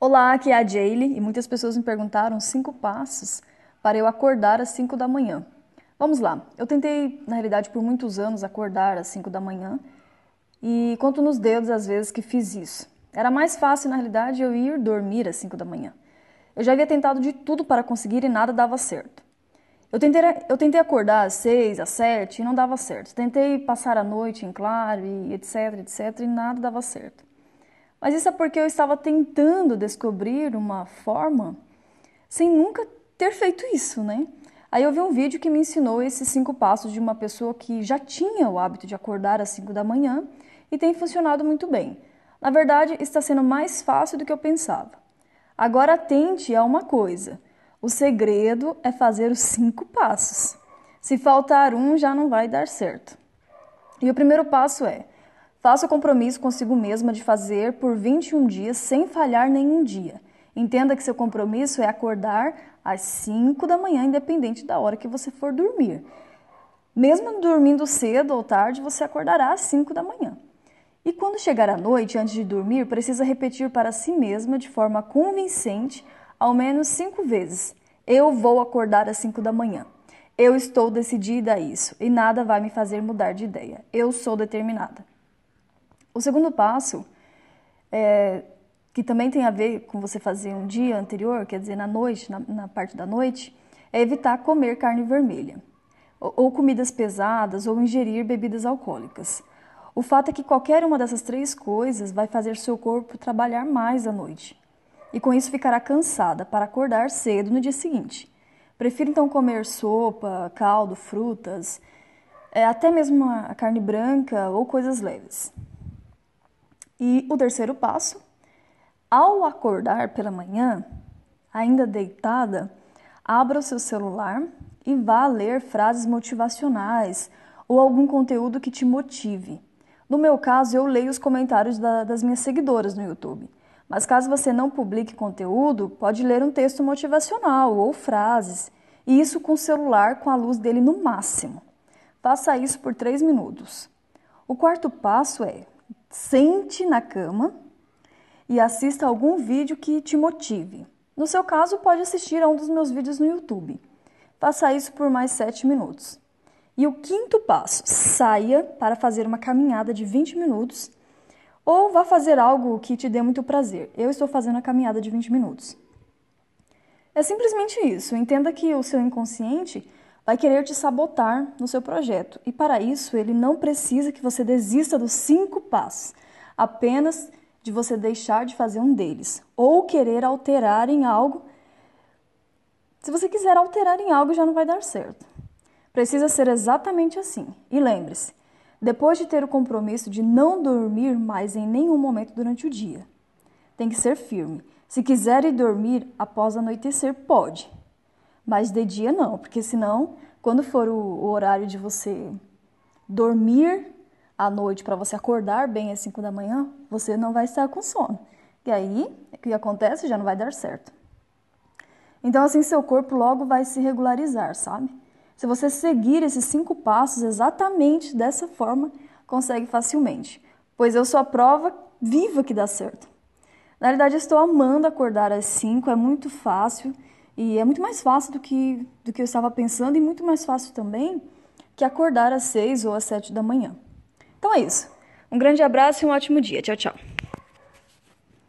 Olá, aqui é a Jaylee e muitas pessoas me perguntaram cinco passos para eu acordar às 5 da manhã. Vamos lá, eu tentei, na realidade, por muitos anos acordar às 5 da manhã e conto nos dedos as vezes que fiz isso. Era mais fácil, na realidade, eu ir dormir às 5 da manhã. Eu já havia tentado de tudo para conseguir e nada dava certo. Eu tentei, eu tentei acordar às 6, às 7 e não dava certo. Tentei passar a noite em claro e etc, etc e nada dava certo. Mas isso é porque eu estava tentando descobrir uma forma sem nunca ter feito isso, né? Aí eu vi um vídeo que me ensinou esses cinco passos de uma pessoa que já tinha o hábito de acordar às 5 da manhã e tem funcionado muito bem. Na verdade, está sendo mais fácil do que eu pensava. Agora atente a uma coisa: o segredo é fazer os cinco passos. Se faltar um, já não vai dar certo. E o primeiro passo é Faça o compromisso consigo mesma de fazer por 21 dias sem falhar nenhum dia. Entenda que seu compromisso é acordar às 5 da manhã, independente da hora que você for dormir. Mesmo dormindo cedo ou tarde, você acordará às 5 da manhã. E quando chegar à noite, antes de dormir, precisa repetir para si mesma de forma convincente ao menos cinco vezes: Eu vou acordar às 5 da manhã. Eu estou decidida a isso e nada vai me fazer mudar de ideia. Eu sou determinada. O segundo passo, é, que também tem a ver com você fazer um dia anterior, quer dizer, na noite, na, na parte da noite, é evitar comer carne vermelha, ou, ou comidas pesadas, ou ingerir bebidas alcoólicas. O fato é que qualquer uma dessas três coisas vai fazer seu corpo trabalhar mais à noite. E com isso ficará cansada para acordar cedo no dia seguinte. Prefiro então comer sopa, caldo, frutas, é, até mesmo a carne branca ou coisas leves. E o terceiro passo, ao acordar pela manhã, ainda deitada, abra o seu celular e vá ler frases motivacionais ou algum conteúdo que te motive. No meu caso, eu leio os comentários da, das minhas seguidoras no YouTube. Mas caso você não publique conteúdo, pode ler um texto motivacional ou frases, e isso com o celular com a luz dele no máximo. Faça isso por três minutos. O quarto passo é sente na cama e assista algum vídeo que te motive. No seu caso, pode assistir a um dos meus vídeos no YouTube. Faça isso por mais 7 minutos. E o quinto passo, saia para fazer uma caminhada de 20 minutos ou vá fazer algo que te dê muito prazer. Eu estou fazendo a caminhada de 20 minutos. É simplesmente isso. Entenda que o seu inconsciente vai querer te sabotar no seu projeto. E para isso, ele não precisa que você desista dos cinco passos, apenas de você deixar de fazer um deles ou querer alterar em algo. Se você quiser alterar em algo, já não vai dar certo. Precisa ser exatamente assim. E lembre-se, depois de ter o compromisso de não dormir mais em nenhum momento durante o dia, tem que ser firme. Se quiser ir dormir após anoitecer, pode mas de dia não, porque senão, quando for o, o horário de você dormir à noite para você acordar bem às 5 da manhã, você não vai estar com sono. E aí, o que acontece? Já não vai dar certo. Então, assim, seu corpo logo vai se regularizar, sabe? Se você seguir esses cinco passos exatamente dessa forma, consegue facilmente. Pois eu sou a prova viva que dá certo. Na verdade, estou amando acordar às 5, é muito fácil. E é muito mais fácil do que, do que eu estava pensando e muito mais fácil também que acordar às seis ou às sete da manhã. Então é isso. Um grande abraço e um ótimo dia. Tchau, tchau.